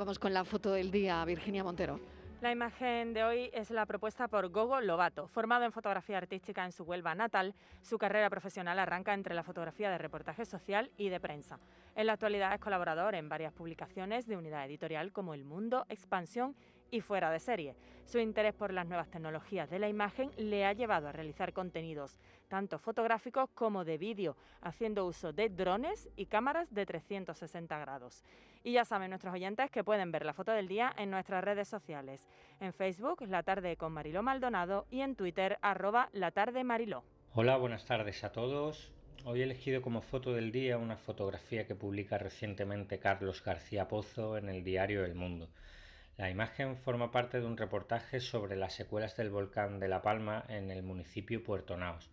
Vamos con la foto del día, Virginia Montero. La imagen de hoy es la propuesta por Gogo Lobato. Formado en fotografía artística en su Huelva natal, su carrera profesional arranca entre la fotografía de reportaje social y de prensa. En la actualidad es colaborador en varias publicaciones de unidad editorial como El Mundo, Expansión y fuera de serie. Su interés por las nuevas tecnologías de la imagen le ha llevado a realizar contenidos tanto fotográficos como de vídeo, haciendo uso de drones y cámaras de 360 grados. Y ya saben nuestros oyentes que pueden ver la foto del día en nuestras redes sociales. En Facebook, La Tarde con Mariló Maldonado y en Twitter, arroba La Tarde Mariló. Hola, buenas tardes a todos. Hoy he elegido como foto del día una fotografía que publica recientemente Carlos García Pozo en el diario El Mundo. La imagen forma parte de un reportaje sobre las secuelas del volcán de La Palma en el municipio Puerto Naos.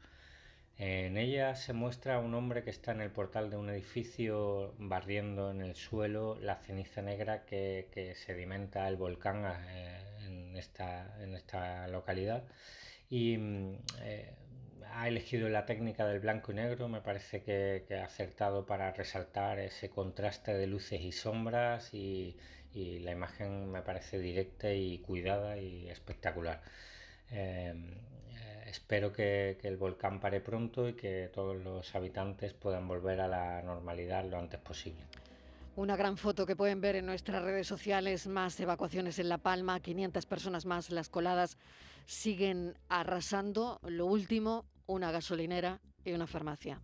En ella se muestra un hombre que está en el portal de un edificio barriendo en el suelo la ceniza negra que, sedimenta el volcán eh, en, esta, en esta localidad y mm, eh, ha elegido la técnica del blanco y negro, me parece que, ha acertado para resaltar ese contraste de luces y sombras y, la imagen me parece directa y cuidada y espectacular. Eh, eh, espero que, que, el volcán pare pronto y que todos los habitantes puedan volver a la normalidad lo antes posible. Una gran foto que pueden ver en nuestras redes sociales, más evacuaciones en La Palma, 500 personas más, las coladas siguen arrasando. Lo último, una gasolinera y una farmacia.